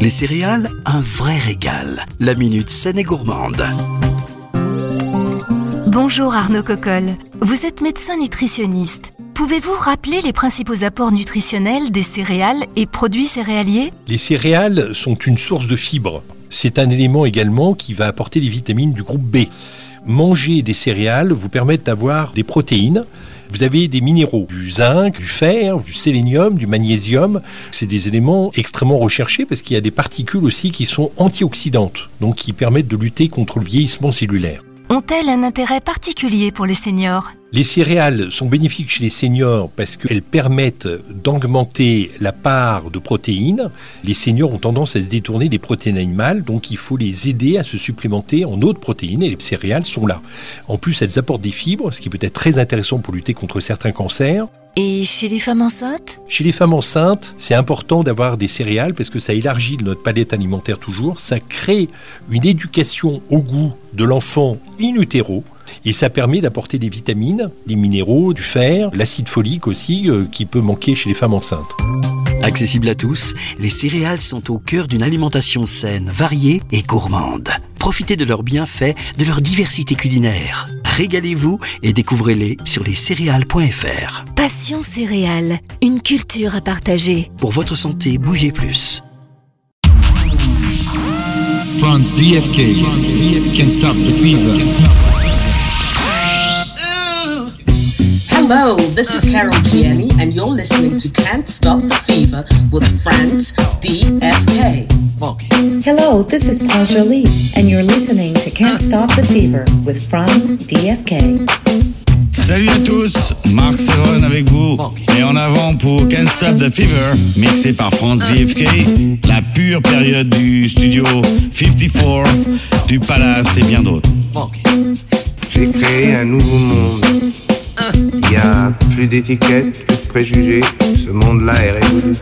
Les céréales, un vrai régal. La minute saine et gourmande. Bonjour Arnaud Coccol. Vous êtes médecin nutritionniste. Pouvez-vous rappeler les principaux apports nutritionnels des céréales et produits céréaliers? Les céréales sont une source de fibres. C'est un élément également qui va apporter les vitamines du groupe B. Manger des céréales vous permet d'avoir des protéines. Vous avez des minéraux, du zinc, du fer, du sélénium, du magnésium. C'est des éléments extrêmement recherchés parce qu'il y a des particules aussi qui sont antioxydantes, donc qui permettent de lutter contre le vieillissement cellulaire. Ont-elles un intérêt particulier pour les seniors Les céréales sont bénéfiques chez les seniors parce qu'elles permettent d'augmenter la part de protéines. Les seniors ont tendance à se détourner des protéines animales, donc il faut les aider à se supplémenter en autres protéines et les céréales sont là. En plus, elles apportent des fibres, ce qui peut être très intéressant pour lutter contre certains cancers. Et chez les femmes enceintes Chez les femmes enceintes, c'est important d'avoir des céréales parce que ça élargit notre palette alimentaire toujours, ça crée une éducation au goût de l'enfant in utero et ça permet d'apporter des vitamines, des minéraux, du fer, l'acide folique aussi euh, qui peut manquer chez les femmes enceintes. Accessible à tous, les céréales sont au cœur d'une alimentation saine, variée et gourmande. Profitez de leurs bienfaits, de leur diversité culinaire. Régalez-vous et découvrez-les sur lescéréales.fr. Passion céréales, une culture à partager. Pour votre santé, bougez plus. France DFK can stop the fever. Hello, this is uh, Carol Gianni, and you're listening to Can't Stop the Fever with France DFK. Hello, this is Taja Lee, and you're listening to Can't Stop the Fever with Franz DFK. Uh. Salut à tous, Marc Serron avec vous. Et en avant pour Can't Stop the Fever, mixé par Franz DFK, la pure période du studio 54, du Palace et bien d'autres. J'ai créé un nouveau d'étiquettes, de préjugés. Ce monde-là est révolu.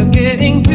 You're getting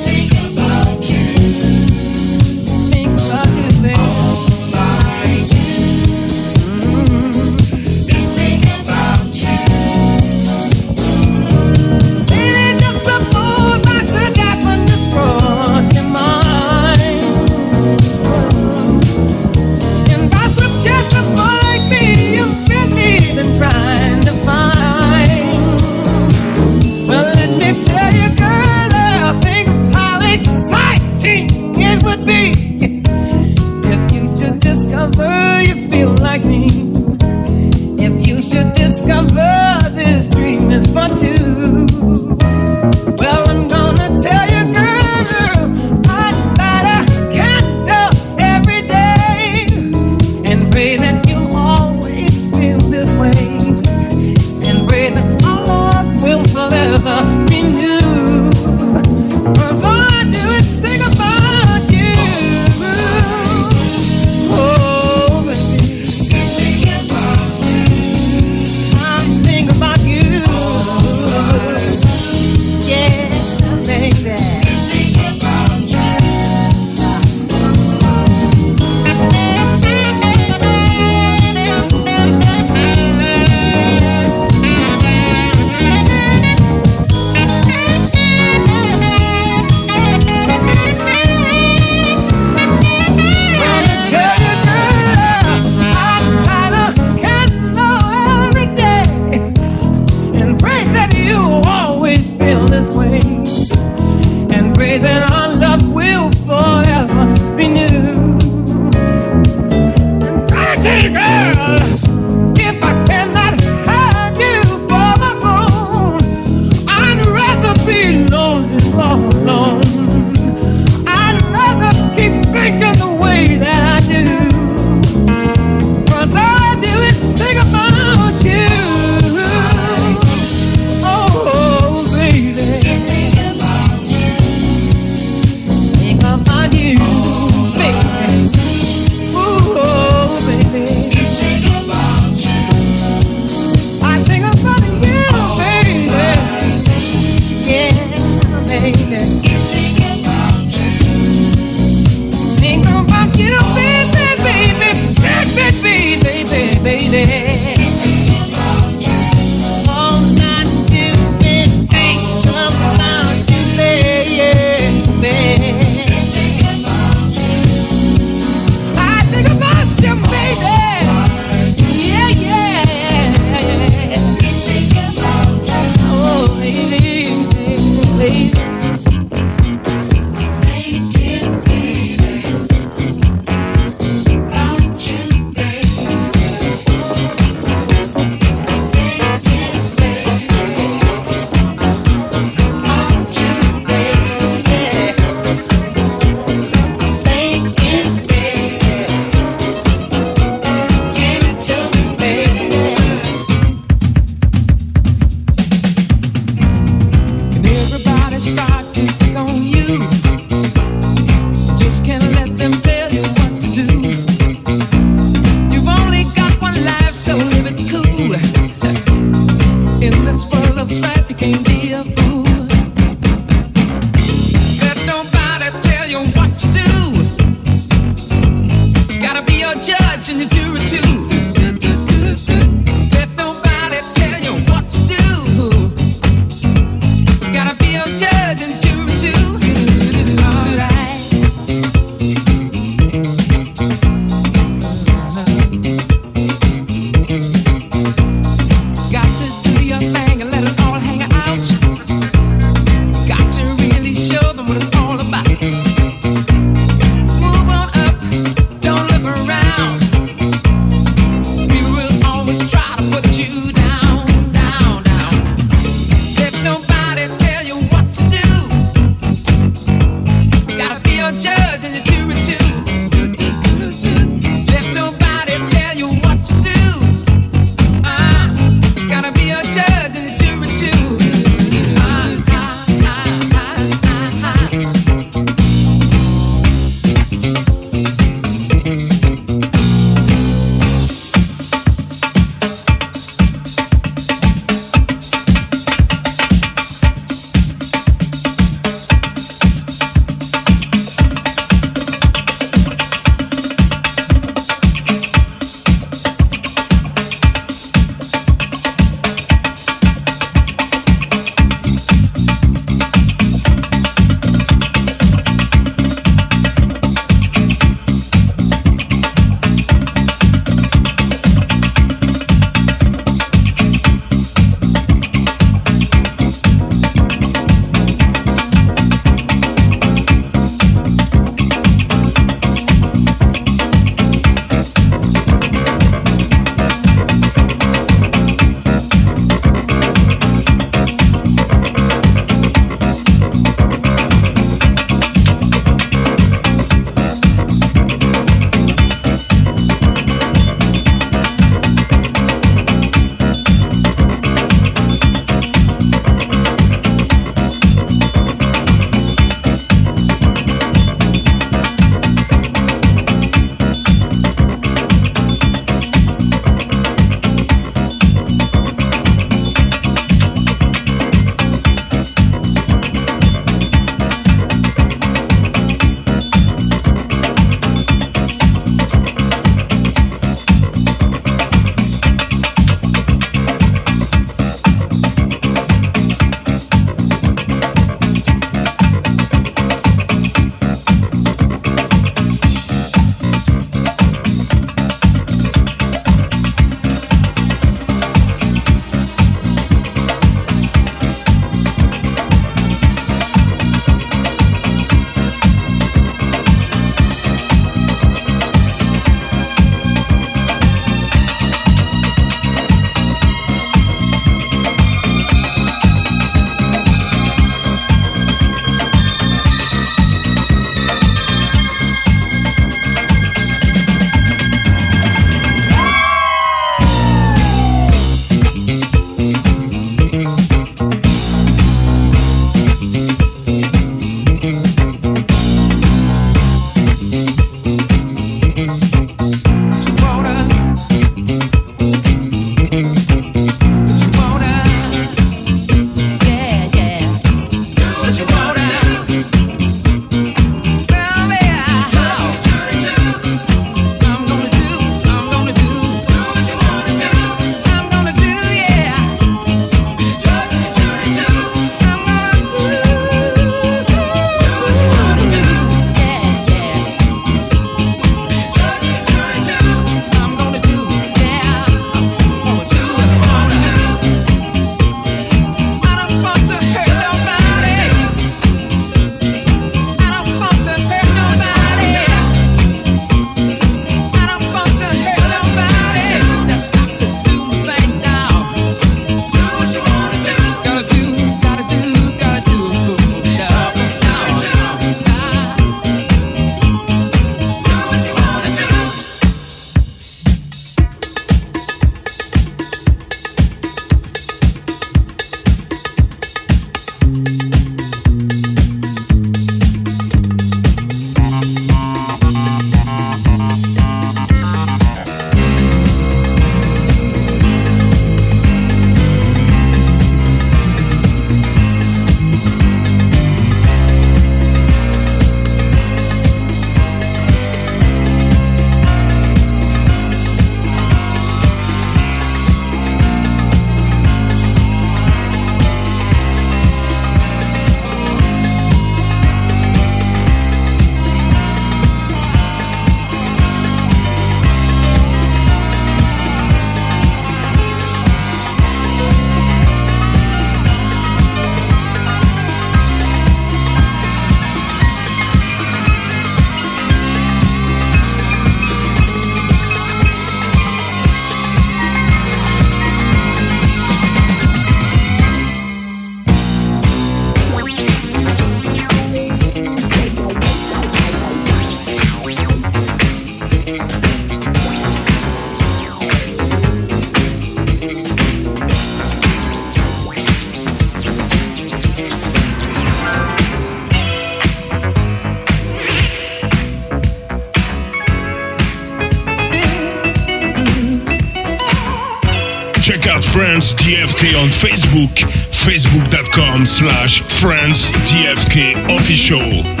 slash France DFK official.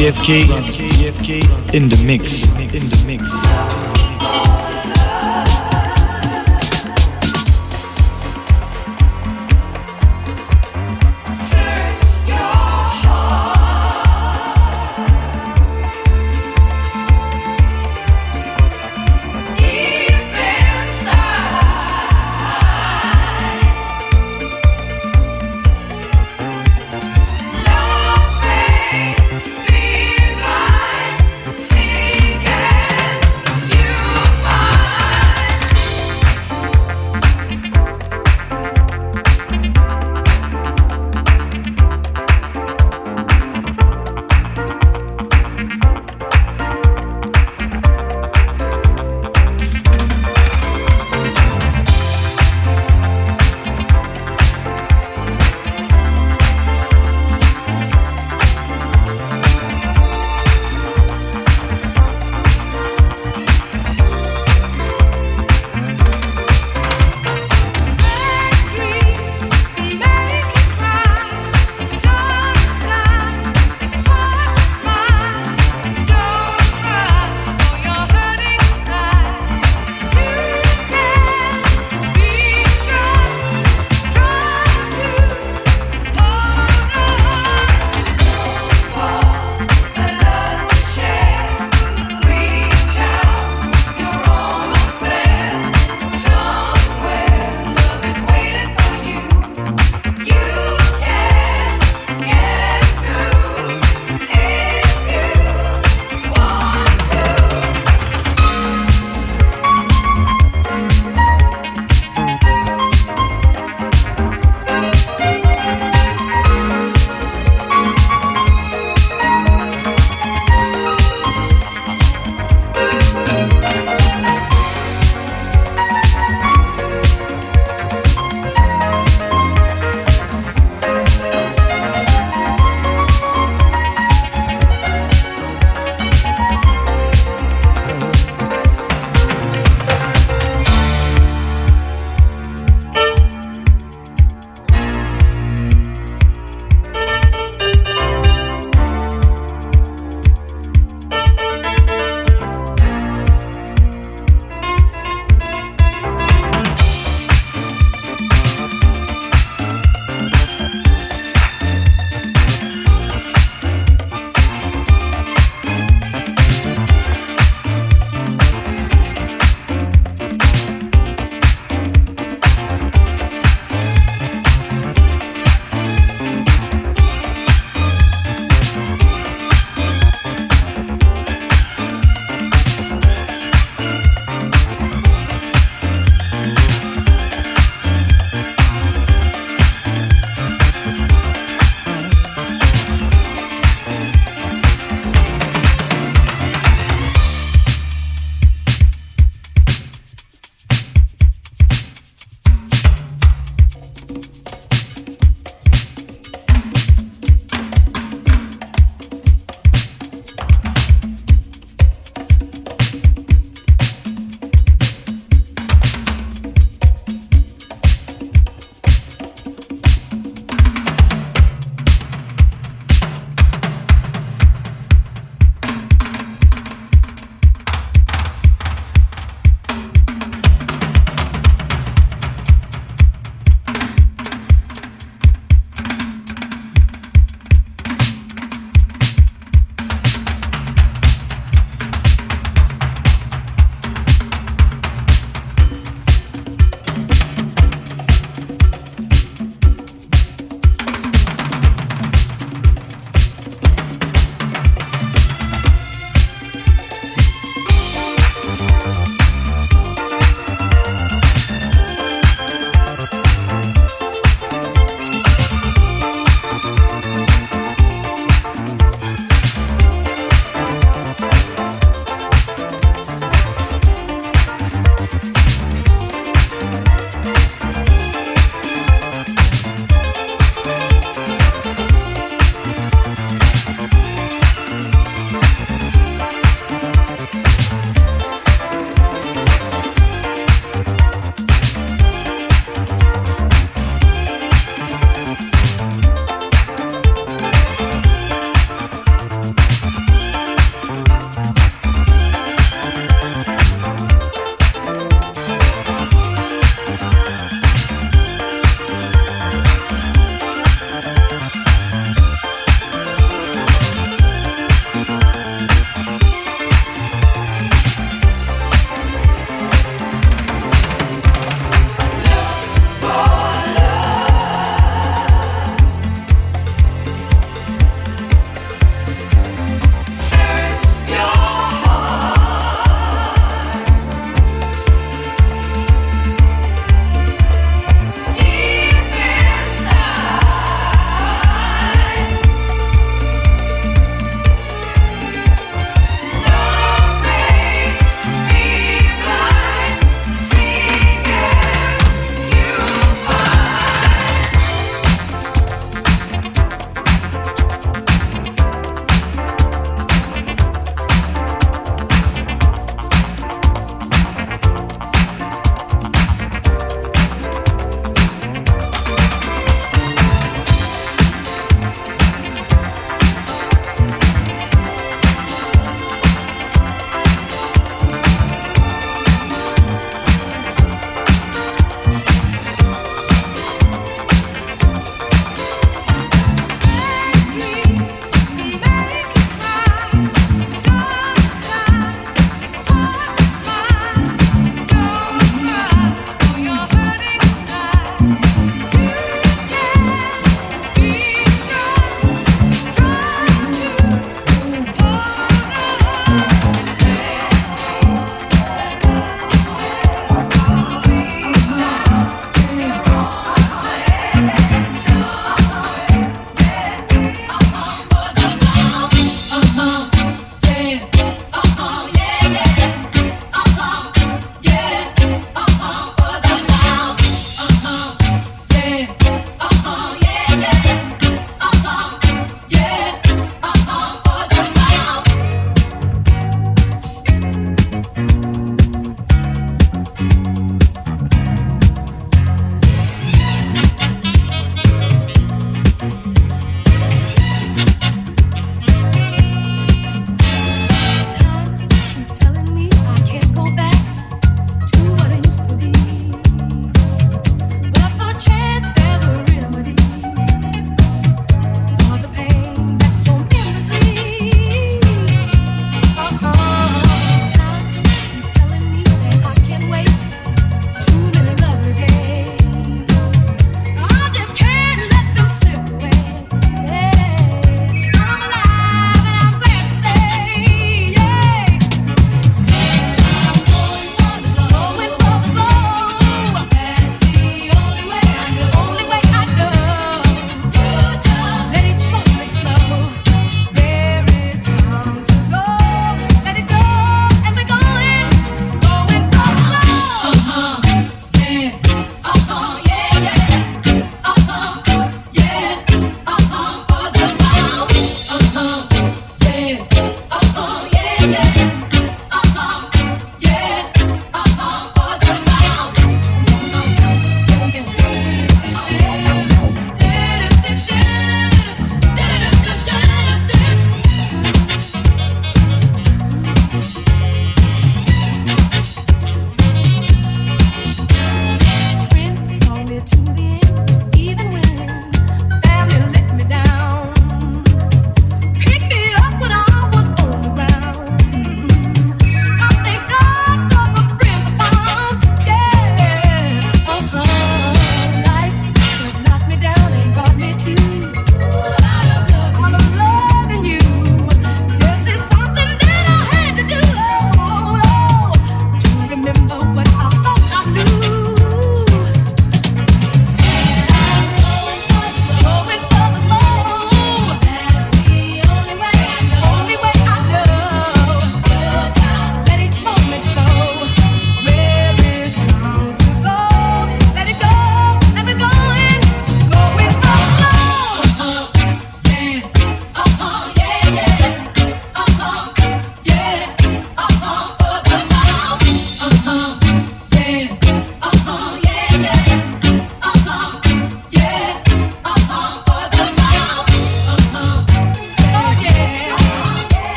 DFK, in the mix, in the mix.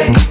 shake.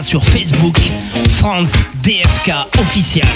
Sur Facebook, France DFK officiel.